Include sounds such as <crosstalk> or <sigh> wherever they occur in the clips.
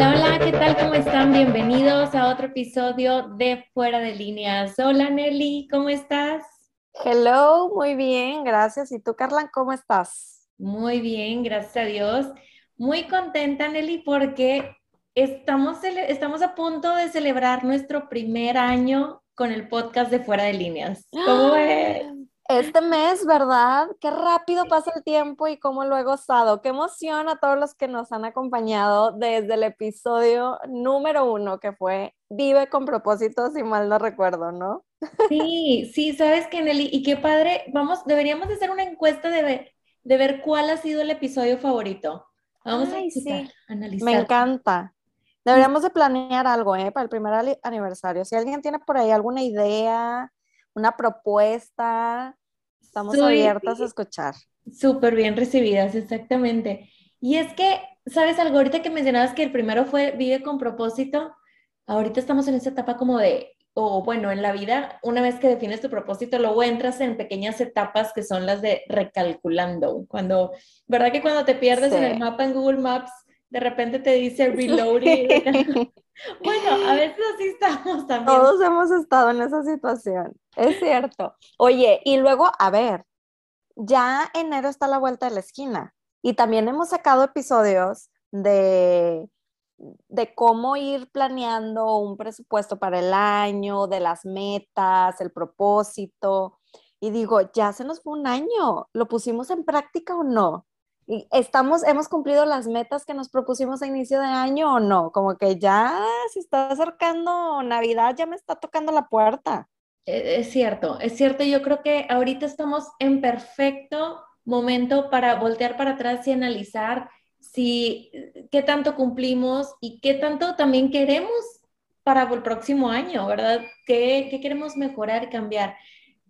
Hola, hola, ¿qué tal? ¿Cómo están? Bienvenidos a otro episodio de Fuera de Líneas. Hola Nelly, ¿cómo estás? Hello, muy bien, gracias. ¿Y tú, Carla, cómo estás? Muy bien, gracias a Dios. Muy contenta, Nelly, porque estamos, estamos a punto de celebrar nuestro primer año con el podcast de Fuera de Líneas. ¿Cómo es? Este mes, ¿verdad? Qué rápido pasa el tiempo y cómo lo he gozado. Qué emoción a todos los que nos han acompañado desde el episodio número uno, que fue Vive con propósito, si mal no recuerdo, ¿no? Sí, sí, sabes que Nelly, y qué padre, vamos, deberíamos hacer una encuesta de ver, de ver cuál ha sido el episodio favorito. Vamos a analizar. Me encanta. Deberíamos de planear algo, ¿eh? Para el primer aniversario. Si alguien tiene por ahí alguna idea, una propuesta, estamos abiertas a escuchar. Súper bien recibidas, exactamente. Y es que, ¿sabes algo? Ahorita que mencionabas que el primero fue Vive con propósito, ahorita estamos en esa etapa como de, o bueno, en la vida, una vez que defines tu propósito, luego entras en pequeñas etapas que son las de recalculando. Cuando, ¿verdad que cuando te pierdes en el mapa en Google Maps, de repente te dice reloading? <laughs> <laughs> Bueno, a veces así estamos también. Todos hemos estado en esa situación, es cierto. Oye, y luego, a ver, ya enero está a la vuelta de la esquina y también hemos sacado episodios de, de cómo ir planeando un presupuesto para el año, de las metas, el propósito. Y digo, ya se nos fue un año, ¿lo pusimos en práctica o no? y estamos, hemos cumplido las metas que nos propusimos a inicio de año o no, como que ya se está acercando Navidad, ya me está tocando la puerta. E, es cierto, es cierto, yo creo que ahorita estamos en perfecto momento para voltear para atrás y analizar si qué tanto cumplimos y qué tanto también queremos para el próximo año, ¿verdad? ¿Qué, qué queremos mejorar y cambiar?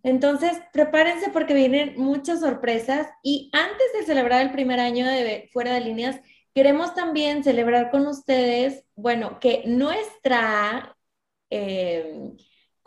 Entonces, prepárense porque vienen muchas sorpresas y antes de celebrar el primer año de Fuera de Líneas, queremos también celebrar con ustedes, bueno, que nuestra, eh,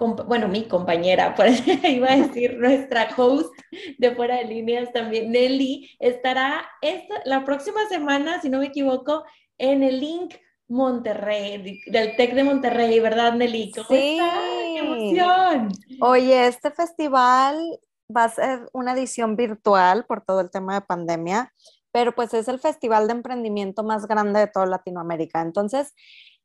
bueno, mi compañera, por <laughs> iba a decir nuestra host de Fuera de Líneas también, Nelly, estará esta, la próxima semana, si no me equivoco, en el link Monterrey, del TEC de Monterrey, ¿verdad, Nelly? sí. ¡Qué emoción! Oye, este festival va a ser una edición virtual por todo el tema de pandemia, pero pues es el festival de emprendimiento más grande de toda Latinoamérica. Entonces,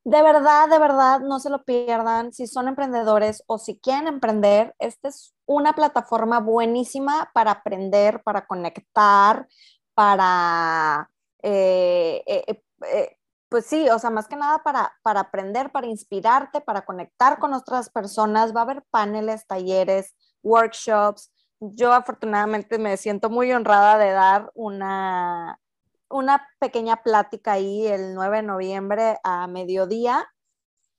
de verdad, de verdad, no se lo pierdan. Si son emprendedores o si quieren emprender, esta es una plataforma buenísima para aprender, para conectar, para... Eh, eh, eh, pues sí, o sea, más que nada para, para aprender, para inspirarte, para conectar con otras personas. Va a haber paneles, talleres, workshops. Yo afortunadamente me siento muy honrada de dar una, una pequeña plática ahí el 9 de noviembre a mediodía.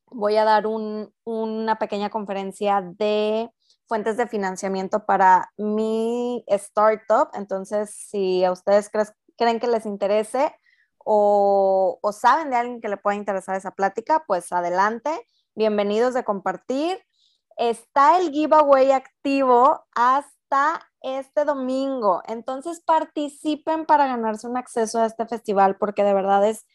Voy a dar una pequeña conferencia de fuentes de financiamiento para mi startup. Entonces, si a ustedes creen que les interese, o, saben de alguien que le pueda interesar esa plática, pues adelante, bienvenidos de compartir. Está el giveaway activo hasta este domingo, entonces participen para ganarse un acceso a este festival porque de verdad es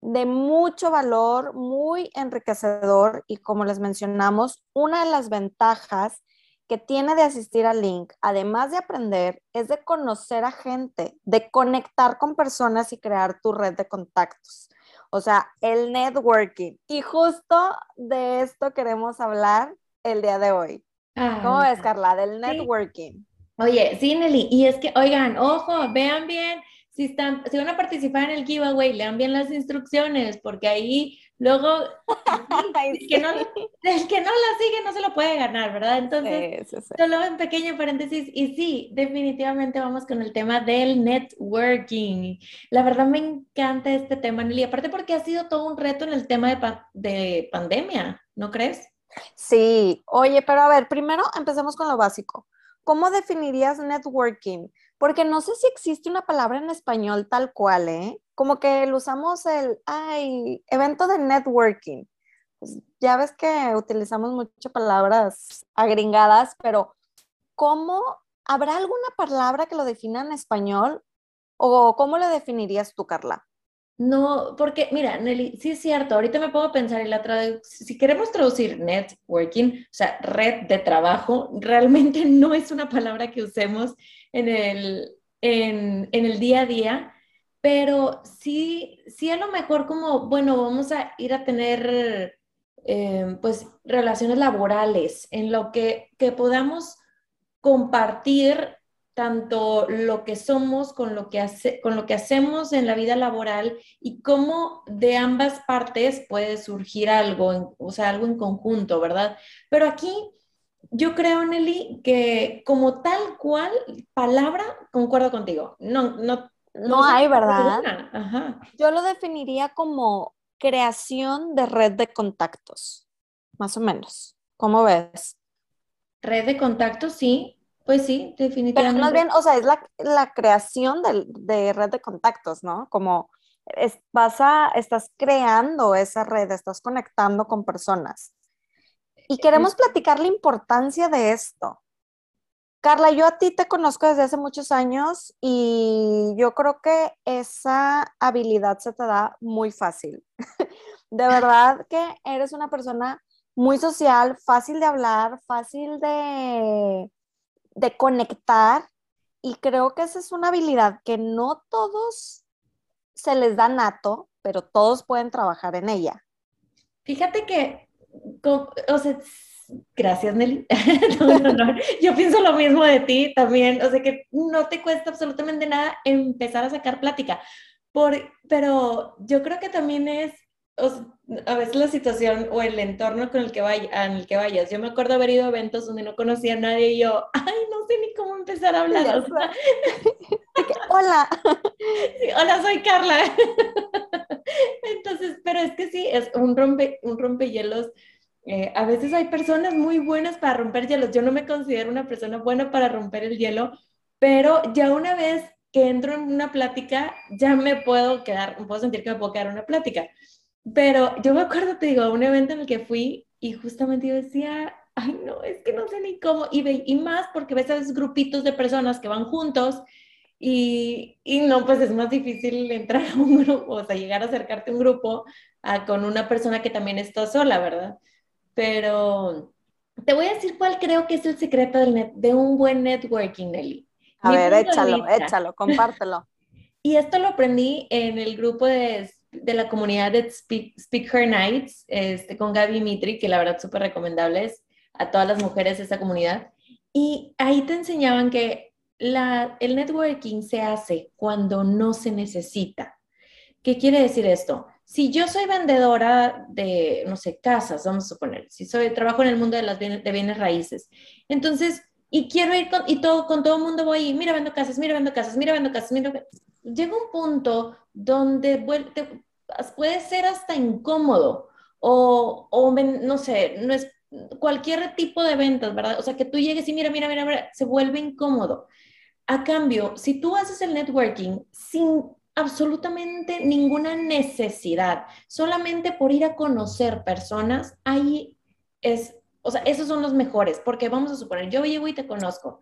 de mucho valor, muy enriquecedor y como les mencionamos, una de las ventajas que tiene de asistir al link, además de aprender, es de conocer a gente, de conectar con personas y crear tu red de contactos. O sea, el networking. Y justo de esto queremos hablar el día de hoy. ¿Cómo ves, Carla? Del networking. Oye, sí, Nelly, y es que, oigan, ojo, vean bien, si, están, si van a participar en el giveaway, lean bien las instrucciones, porque ahí Luego, <laughs> el, que no, el que no la sigue no se lo puede ganar, ¿verdad? Entonces, solo en pequeño paréntesis, y sí, definitivamente vamos con el tema del networking. La verdad me encanta este tema, Nelly, aparte porque ha sido todo un reto en el tema de, de pandemia, ¿no crees? Sí, oye, pero a ver, primero empecemos con lo básico. ¿Cómo definirías networking? Porque no sé si existe una palabra en español tal cual, ¿eh? Como que lo usamos el, ay, evento de networking. Pues ya ves que utilizamos muchas palabras agringadas, pero ¿cómo? ¿Habrá alguna palabra que lo defina en español? ¿O cómo lo definirías tú, Carla? No, porque mira, Nelly, sí es cierto, ahorita me puedo pensar y la si queremos traducir networking, o sea, red de trabajo, <laughs> realmente no es una palabra que usemos en el, en, el día a día, pero sí, sí a lo mejor como, bueno, vamos a ir a tener eh, pues relaciones laborales en lo que, que podamos compartir tanto lo que somos con lo que, hace, con lo que hacemos en la vida laboral y cómo de ambas partes puede surgir algo, o sea, algo en conjunto, ¿verdad? Pero aquí yo creo, Nelly, que como tal cual palabra, concuerdo contigo. No, no, no, hay, ¿verdad? Yo lo definiría como creación de red de contactos, más o menos. ¿Cómo ves? Red de contactos, sí, pues sí, definitivamente. Pero más bien, o sea, es la, creación de, red de contactos, ¿no? Como es, vas a, estás creando esa red, estás conectando con personas. Y queremos platicar la importancia de esto. Carla, yo a ti te conozco desde hace muchos años y yo creo que esa habilidad se te da muy fácil. <laughs> de verdad que eres una persona muy social, fácil de hablar, fácil de, de conectar y creo que esa es una habilidad que no todos se les da nato, pero todos pueden trabajar en ella. Fíjate que, o sea, gracias Nelly. <laughs> Yo pienso lo mismo de ti también, o sea que no te cuesta absolutamente nada empezar a sacar plática, por, pero yo creo que también es a veces la situación o el entorno con el que vaya, en el que vayas. Yo me acuerdo haber ido a eventos donde no conocía a nadie y yo, ay, no sé ni cómo empezar a hablar. hola. <laughs> hola, soy Carla. <laughs> Entonces, pero es que sí, es un, rompe, un rompehielos. Eh, a veces hay personas muy buenas para romper hielos. Yo no me considero una persona buena para romper el hielo, pero ya una vez que entro en una plática, ya me puedo quedar, puedo sentir que me puedo quedar en una plática. Pero yo me acuerdo, te digo, a un evento en el que fui y justamente yo decía, ay, no, es que no sé ni cómo. Y, ve, y más porque ves a esos grupitos de personas que van juntos y, y, no, pues es más difícil entrar a un grupo, o sea, llegar a acercarte a un grupo con una persona que también está sola, ¿verdad? Pero te voy a decir cuál creo que es el secreto del de un buen networking, Nelly. A ver, échalo, échalo, compártelo. <laughs> Y esto lo aprendí en el grupo de de la comunidad de Speak, Her Nights, este, con Gaby Mitri, que la verdad súper recomendables a todas las mujeres de esta comunidad. Y ahí te enseñaban que la, el networking se hace cuando no se necesita. ¿Qué quiere decir esto? Si yo soy vendedora de, no sé, casas, vamos a suponer, si soy, trabajo en el mundo de las bienes, de bienes raíces, entonces, y quiero ir con, y todo, con todo el mundo voy, mira, vendo casas, mira, vendo casas, mira, vendo casas, mira, llega un punto donde puede ser hasta incómodo o, o, no sé, no es cualquier tipo de ventas, ¿verdad? O sea, que tú llegues y mira, mira, mira, mira, se vuelve incómodo. A cambio, si tú haces el networking sin absolutamente ninguna necesidad, solamente por ir a conocer personas, ahí es, o sea, esos son los mejores, porque vamos a suponer, yo llego y te conozco,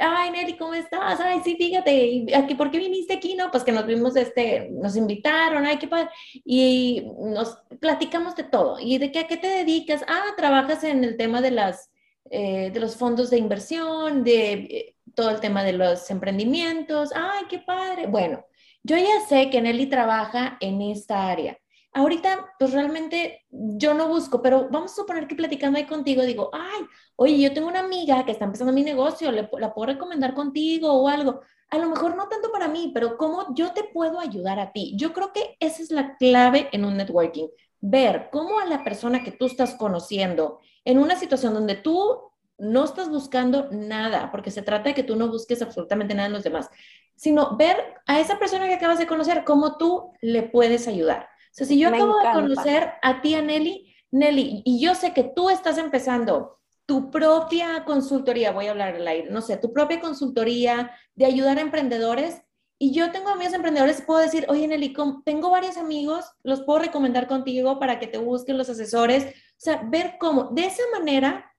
ay Nelly, ¿cómo estás? Ay, sí, fíjate, aquí, ¿por qué viniste aquí? No, pues que nos vimos, este, nos invitaron, ay, qué padre, y nos platicamos de todo, y de qué, qué te dedicas, ah, trabajas en el tema de las, eh, de los fondos de inversión, de eh, todo el tema de los emprendimientos, ay, qué padre, bueno, yo ya sé que Nelly trabaja en esta área, ahorita, pues realmente yo no busco, pero vamos a suponer que platicando ahí contigo digo, ay, oye, yo tengo una amiga que está empezando mi negocio, ¿le, la puedo recomendar contigo o algo. A lo mejor no tanto para mí, pero cómo yo te puedo ayudar a ti. Yo creo que esa es la clave en un networking. Ver cómo a la persona que tú estás conociendo en una situación donde tú no estás buscando nada, porque se trata de que tú no busques absolutamente nada en los demás, sino ver a esa persona que acabas de conocer, cómo tú le puedes ayudar sea, si yo acabo de conocer a ti, a Nelly, Nelly, y yo sé que tú estás empezando tu propia consultoría, voy a hablar al aire, no sé, tu propia consultoría de ayudar a emprendedores, y yo tengo amigos emprendedores, puedo decir, oye Nelly, tengo varios amigos, los puedo recomendar contigo para que te busquen los asesores, o sea, ver cómo, de esa manera,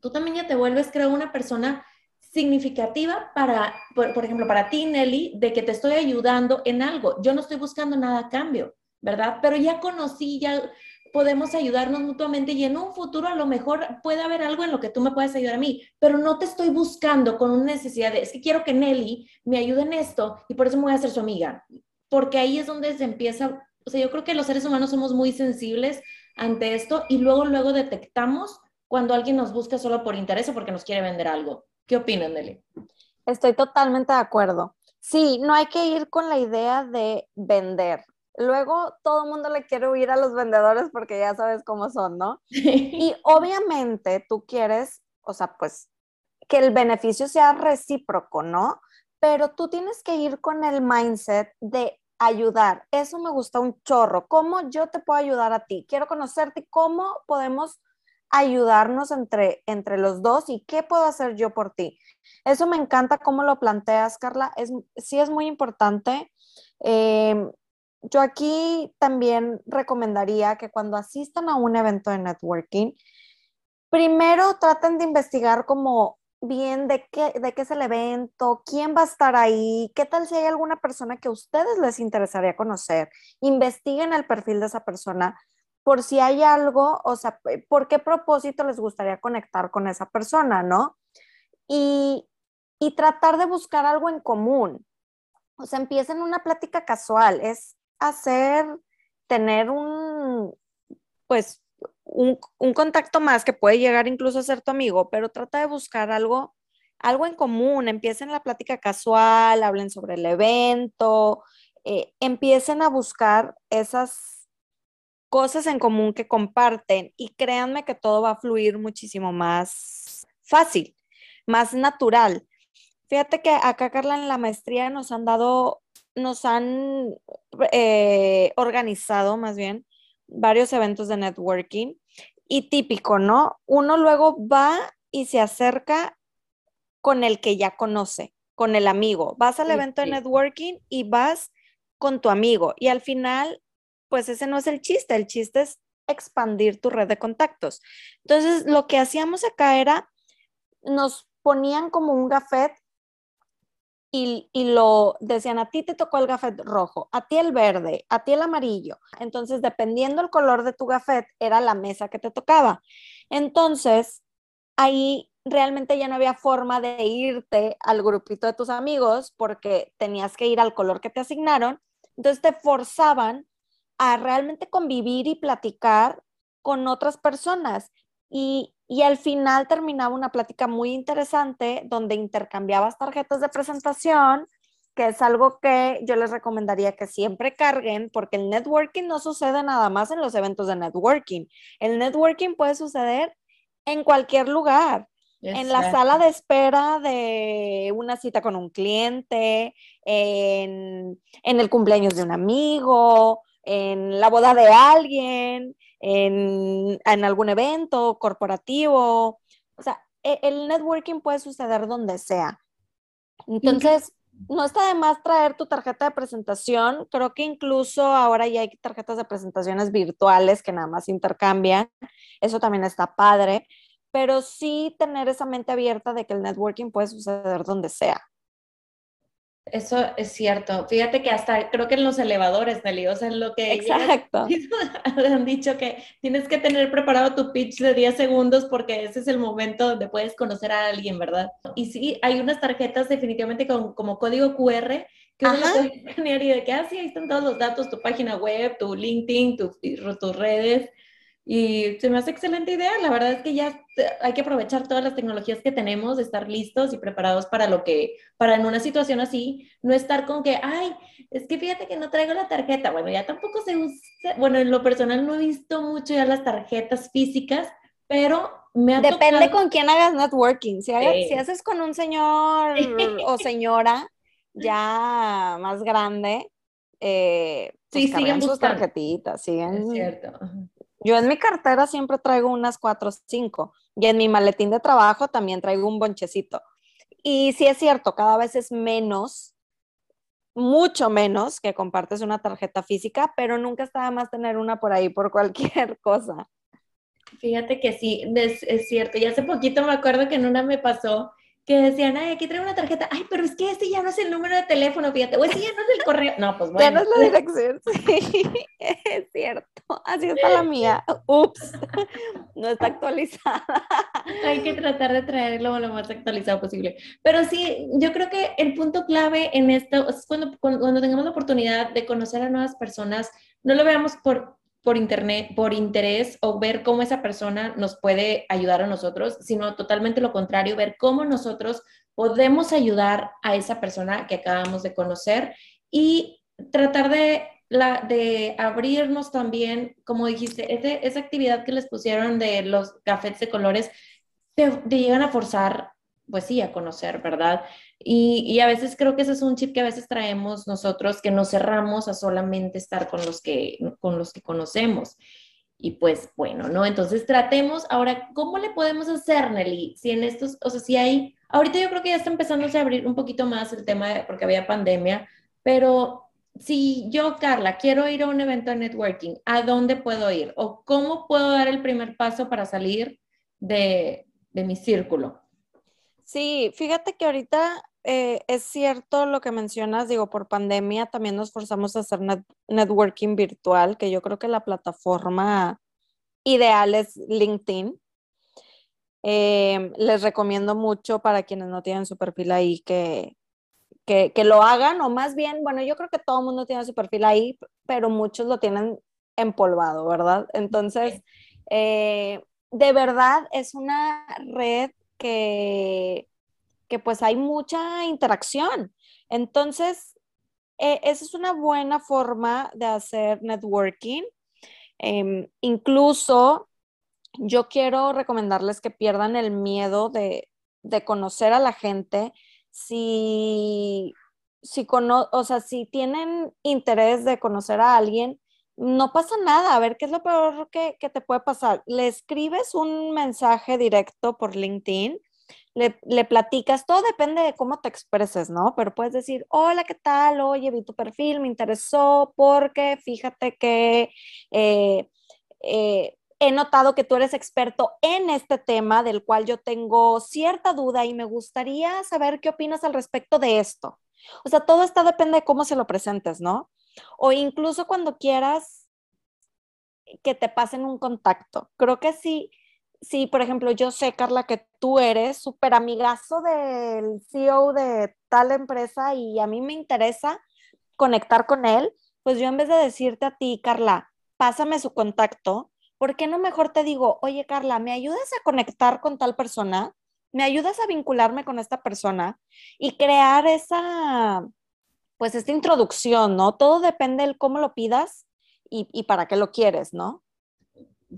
tú también ya te vuelves, creo, una persona significativa para, por, ejemplo, para ti, Nelly, de que te estoy ayudando en algo. Yo no estoy buscando nada a cambio, ¿verdad? Pero ya conocí, ya podemos ayudarnos mutuamente y en un futuro a lo mejor puede haber algo en lo que tú me puedes ayudar a mí, pero no te estoy buscando con una necesidad de, es que quiero que Nelly me ayude en esto y por eso me voy a hacer su amiga, porque ahí es donde se empieza, o sea, yo creo que los seres humanos somos muy sensibles ante esto y luego, luego detectamos cuando alguien nos busca solo por interés o porque nos quiere vender algo. ¿Qué opinan, Nelly? Estoy totalmente de acuerdo. Sí, no hay que ir con la idea de vender. Luego todo el mundo le quiere huir a los vendedores porque ya sabes cómo son, ¿no? y obviamente tú quieres, o sea, pues que el beneficio sea recíproco, ¿no? Pero tú tienes que ir con el mindset de ayudar. Eso me gusta un chorro. ¿Cómo yo te puedo ayudar a ti? Quiero conocerte. ¿Cómo podemos ayudarnos entre, entre los dos y qué puedo hacer yo por ti? Eso me encanta cómo lo planteas, Carla. Es, sí es muy importante. Eh, yo aquí también recomendaría que cuando asistan a un evento de networking, primero traten de investigar como bien de qué, de qué es el evento, quién va a estar ahí, qué tal si hay alguna persona que a ustedes les interesaría conocer. Investiguen el perfil de esa persona por si hay algo, o sea, por qué propósito les gustaría conectar con esa persona, ¿no? Y, y tratar de buscar algo en común. O sea, empiecen una plática casual, es hacer, tener un, pues, un, contacto más que puede llegar incluso a ser tu amigo, pero trata de buscar algo, algo en común, empiecen la plática casual, hablen sobre el evento, eh, empiecen a buscar esas cosas en común que comparten y créanme que todo va a fluir muchísimo más fácil, más natural. Fíjate que acá, Carla, en la maestría nos han dado nos han eh, organizado más bien varios eventos de networking y típico, ¿no? Uno luego va y se acerca con el que ya conoce, con el amigo. Vas al evento de networking y vas con tu amigo y al final, pues ese no es el chiste, el chiste es expandir tu red de contactos. Entonces, lo que hacíamos acá era, nos ponían como un gafet y, lo decían, a ti te tocó el gafet rojo, a ti el verde, a ti el amarillo. Entonces, dependiendo el color de tu gafet, era la mesa que te tocaba. Entonces, ahí realmente ya no había forma de irte al grupito de tus amigos porque tenías que ir al color que te asignaron. Entonces, te forzaban a realmente convivir y platicar con otras personas. Y, y al final terminaba una plática muy interesante donde intercambiabas tarjetas de presentación, que es algo que yo les recomendaría que siempre carguen, porque el networking no sucede nada más en los eventos de networking. El networking puede suceder en cualquier lugar. En la sala de espera de una cita con un cliente, en, en el cumpleaños de un amigo, en la boda de alguien, en, algún evento corporativo. O sea, e, el networking puede suceder donde sea. Entonces, no está de más traer tu tarjeta de presentación. Creo que incluso ahora ya hay tarjetas de presentaciones virtuales que nada más intercambian. Eso también está padre. Pero sí tener esa mente abierta de que el networking puede suceder donde sea. Eso es cierto. Fíjate que hasta creo que en los elevadores, Nelly, o sea, en lo que Exacto. <laughs> han dicho que tienes que tener preparado tu pitch de 10 segundos porque ese es el momento donde puedes conocer a alguien, ¿verdad? Y sí, hay unas tarjetas definitivamente con, como código QR que uno puede <laughs> escanear y de que, ah, sí, ahí están todos los datos, tu página web, tu LinkedIn, tus redes. Y se me hace excelente idea. La verdad es que ya hay que aprovechar todas las tecnologías que tenemos, estar listos y preparados para lo que, para en una situación así, no estar con que, ay, es que fíjate que no traigo la tarjeta. Bueno, ya tampoco se usa, bueno, en lo personal no he visto mucho ya las tarjetas físicas, pero me ha Depende con quién hagas networking. Si, si haces con un señor <laughs> o señora ya más grande, eh, pues sí, siguen sus tarjetitas, siguen. Es cierto. Yo en mi cartera siempre traigo unas cuatro o cinco y en mi maletín de trabajo también traigo un bonchecito. Y sí es cierto, cada vez es menos, mucho menos que compartes una tarjeta física, pero nunca está más tener una por ahí por cualquier <laughs> cosa. Fíjate que sí, es, es cierto. Y hace poquito me acuerdo que en una me pasó que decían, ay, aquí traigo una tarjeta, ay, pero es que este ya no es el número de teléfono, fíjate, o este ya no es el correo. No, pues bueno. Ya no es la dirección, <laughs> sí, es cierto. <laughs> Así está la mía. <laughs> Ups, <laughs> no está actualizada. Hay que tratar de traerlo lo más actualizado posible. Pero sí, yo creo que el punto clave en esto es cuando, cuando, tengamos la oportunidad de conocer a nuevas personas, no lo veamos por por internet, por interés o ver cómo esa persona nos puede ayudar a nosotros, sino totalmente lo contrario, ver cómo nosotros podemos ayudar a esa persona que acabamos de conocer y tratar de, la, de abrirnos también, como dijiste, esa actividad que les pusieron de los cafés de colores, te, te llegan a forzar pues sí, a conocer, ¿verdad? Y, a veces creo que ese es un chip que a veces traemos nosotros, que nos cerramos a solamente estar con los que, con los que conocemos. Y pues bueno, ¿no? Entonces tratemos, ahora, ¿cómo le podemos hacer, Nelly? Si en estos, o sea, si hay, ahorita yo creo que ya está empezando a abrir un poquito más el tema, de, porque había pandemia, pero si yo, Carla, quiero ir a un evento de networking, ¿a dónde puedo ir? ¿O cómo puedo dar el primer paso para salir de, de mi círculo? Sí, fíjate que ahorita eh, es cierto lo que mencionas, digo, por pandemia también nos forzamos a hacer networking virtual, que yo creo que la plataforma ideal es LinkedIn. Em, les recomiendo mucho para quienes no tienen su perfil ahí que, que, lo hagan, o más bien, bueno, yo creo que todo el mundo tiene su perfil ahí, pero muchos lo tienen empolvado, ¿verdad? Entonces, eh, de verdad es una red que, que pues hay mucha interacción. Entonces, eh, esa es una buena forma de hacer networking. Em, incluso yo quiero recomendarles que pierdan el miedo de, conocer a la gente. Si, si, o sea, si tienen interés de conocer a alguien, no pasa nada. A ver, ¿qué es lo peor que, te puede pasar? Le escribes un mensaje directo por LinkedIn, le, le, platicas, todo depende de cómo te expreses, ¿no? Pero puedes decir, hola, ¿qué tal? Oye, vi tu perfil, me interesó porque fíjate que eh, eh, he notado que tú eres experto en este tema del cual yo tengo cierta duda y me gustaría saber qué opinas al respecto de esto. O sea, todo está depende de cómo se lo presentes, ¿no? O incluso cuando quieras que te pasen un contacto. Creo que sí, sí, por ejemplo, yo sé, Carla, que tú eres súper amigazo del CEO de tal empresa y a mí me interesa conectar con él, pues yo en vez de decirte a ti, Carla, pásame su contacto, ¿por qué no mejor te digo, oye, Carla, ¿me ayudas a conectar con tal persona? ¿Me ayudas a vincularme con esta persona? Y crear esa, pues esta introducción, ¿no? Todo depende de cómo lo pidas y, para qué lo quieres, ¿no?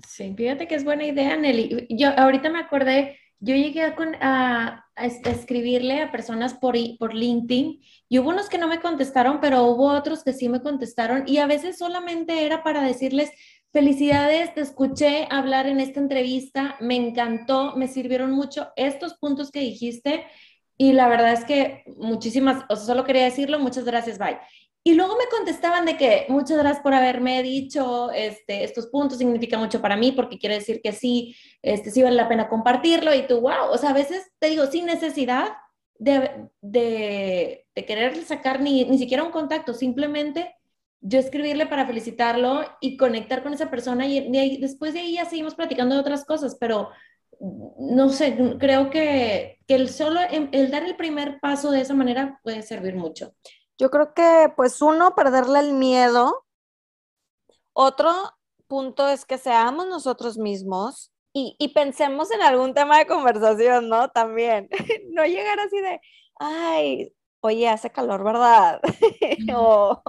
Sí, fíjate que es buena idea, Nelly. Yo ahorita me acordé, yo llegué a, escribirle a personas por, por LinkedIn y hubo unos que no me contestaron, pero hubo otros que sí me contestaron y a veces solamente era para decirles, felicidades, te escuché hablar en esta entrevista, me encantó, me sirvieron mucho estos puntos que dijiste y la verdad es que muchísimas, o solo quería decirlo, muchas gracias, bye. Y luego me contestaban de que muchas gracias por haberme dicho este, estos puntos, significa mucho para mí porque quiere decir que sí, este, sí vale la pena compartirlo y tú, wow, o sea, a veces te digo, sin necesidad de, de, de querer sacar ni, ni siquiera un contacto, simplemente yo escribirle para felicitarlo y conectar con esa persona y, después de ahí ya seguimos platicando de otras cosas, pero no sé, creo que, el solo, el dar el primer paso de esa manera puede servir mucho. Yo creo que, pues, uno, perderle el miedo. Otro punto es que seamos nosotros mismos y, y pensemos en algún tema de conversación, ¿no? También. <laughs> no llegar así de, ay, oye, hace calor, ¿verdad? <laughs> o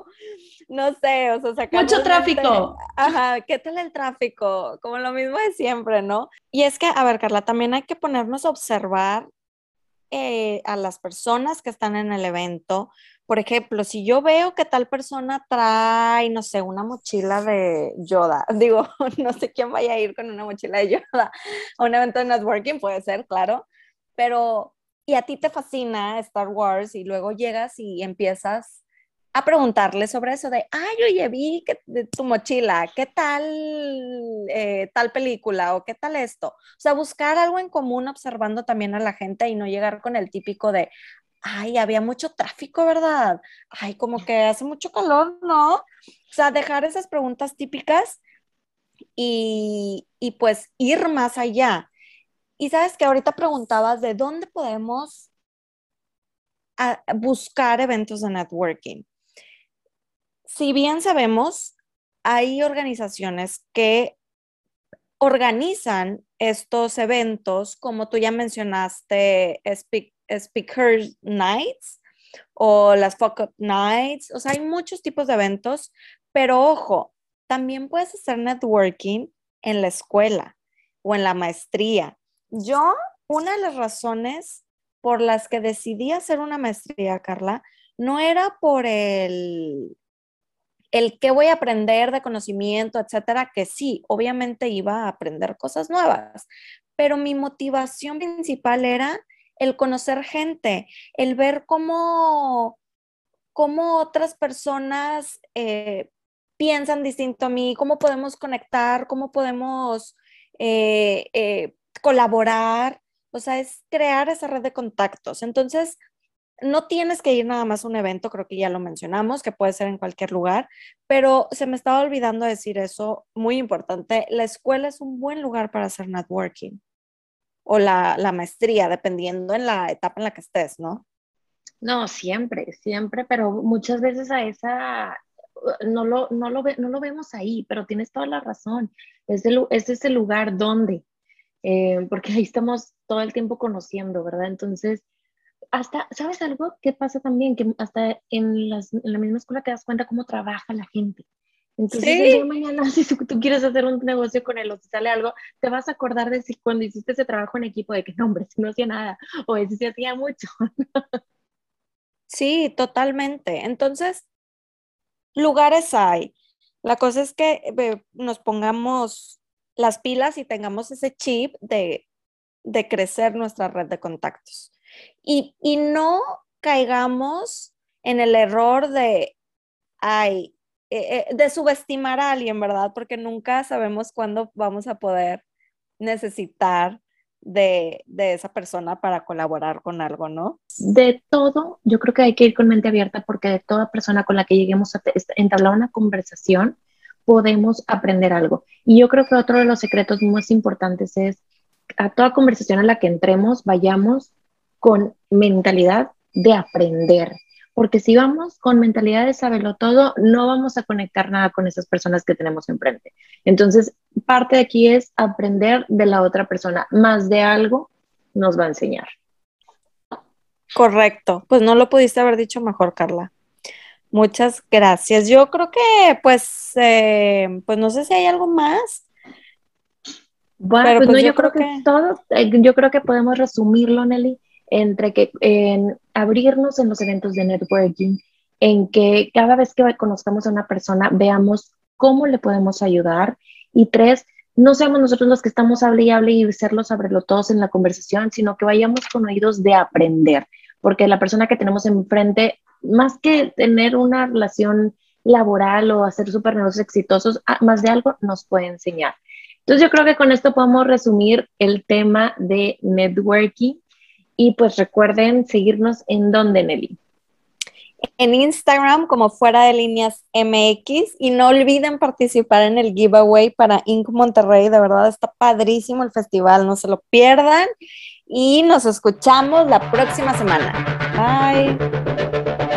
no sé, o sea, mucho tráfico. Ajá, ¿qué tal el tráfico? Como lo mismo de siempre, ¿no? Y es que, a ver, Carla, también hay que ponernos a observar eh, a las personas que están en el evento. Por ejemplo, si yo veo que tal persona trae, no sé, una mochila de Yoda, <laughs> digo, no sé quién vaya a ir con una mochila de Yoda a un evento de networking, puede ser, claro, pero y a ti te fascina Star Wars y luego llegas y empiezas a preguntarle sobre eso de, ay, oye, vi que, tu mochila, ¿qué tal eh, tal película o qué tal esto? O sea, buscar algo en común observando también a la gente y no llegar con el típico de, ay, había mucho tráfico, ¿verdad? Ay, como que hace mucho calor, ¿no? O sea, dejar esas preguntas típicas y, y pues ir más allá. Y sabes que ahorita preguntabas de dónde podemos ah, buscar eventos de networking si bien sabemos, hay organizaciones que organizan estos eventos, como tú ya mencionaste, Speaker Nights o las Fuck Up Nights, o sea, hay muchos tipos de eventos, pero ojo, también puedes hacer networking en la escuela o en la maestría. Yo, una de las razones por las que decidí hacer una maestría, Carla, no era por el el qué voy a aprender de conocimiento, etcétera, que sí, obviamente iba a aprender cosas nuevas, pero mi motivación principal era el conocer gente, el ver cómo, cómo otras personas eh, piensan distinto a mí, cómo podemos conectar, cómo podemos eh, eh, colaborar, o sea, es crear esa red de contactos. Entonces, no tienes que ir nada más a un evento, creo que ya lo mencionamos, que puede ser en cualquier lugar, pero se me estaba olvidando decir eso, muy importante, la escuela es un buen lugar para hacer networking o la, maestría, dependiendo en la etapa en la que estés, ¿no? No, siempre, siempre, pero muchas veces a esa no lo, no lo, no lo vemos ahí, pero tienes toda la razón. Es, el, es ese lugar donde, eh, porque ahí estamos todo el tiempo conociendo, ¿verdad? Entonces, hasta, ¿sabes algo? ¿Qué pasa también? Que hasta en, las, en la misma escuela te das cuenta cómo trabaja la gente. Entonces, día de mañana, <laughs> si tú, quieres hacer un negocio con él o si sale algo, te vas a acordar de si cuando hiciste ese trabajo en equipo, de que no, hombre, si no hacía nada, o si se hacía mucho. sí, totalmente. Entonces, lugares hay. La cosa es que nos pongamos las pilas y tengamos ese chip de, de crecer nuestra red de contactos. Y, no caigamos en el error de, ay, eh, eh, de subestimar a alguien, ¿verdad? Porque nunca sabemos cuándo vamos a poder necesitar de, de, esa persona para colaborar con algo, ¿no? De todo, yo creo que hay que ir con mente abierta porque de toda persona con la que lleguemos a entablar una conversación, podemos aprender algo. Y yo creo que otro de los secretos más importantes es a toda conversación a la que entremos, vayamos con mentalidad de aprender. Porque si vamos con mentalidad de saberlo todo, no vamos a conectar nada con esas personas que tenemos enfrente. Entonces, parte de aquí es aprender de la otra persona. Más de algo nos va a enseñar. Correcto. Pues no lo pudiste haber dicho mejor, Carla. Muchas gracias. Yo creo que, pues, eh, pues no sé si hay algo más. Bueno, pues, no, pues yo, creo, que, que, todo, eh, yo creo que podemos resumirlo, Nelly, entre que en abrirnos en los eventos de networking, en que cada vez que conozcamos a una persona veamos cómo le podemos ayudar y tres, no seamos nosotros los que estamos hable y hable y serlo lo todos en la conversación, sino que vayamos con oídos de aprender, porque la persona que tenemos enfrente, más que tener una relación laboral o hacer súper negocios exitosos, ah, más de algo nos puede enseñar. Entonces yo creo que con esto podemos resumir el tema de networking y pues recuerden seguirnos en donde, Nelly. En Instagram como fuera de líneas MX y no olviden participar en el giveaway para Inc. Monterrey. De verdad está padrísimo el festival, no se lo pierdan y nos escuchamos la próxima semana. Bye.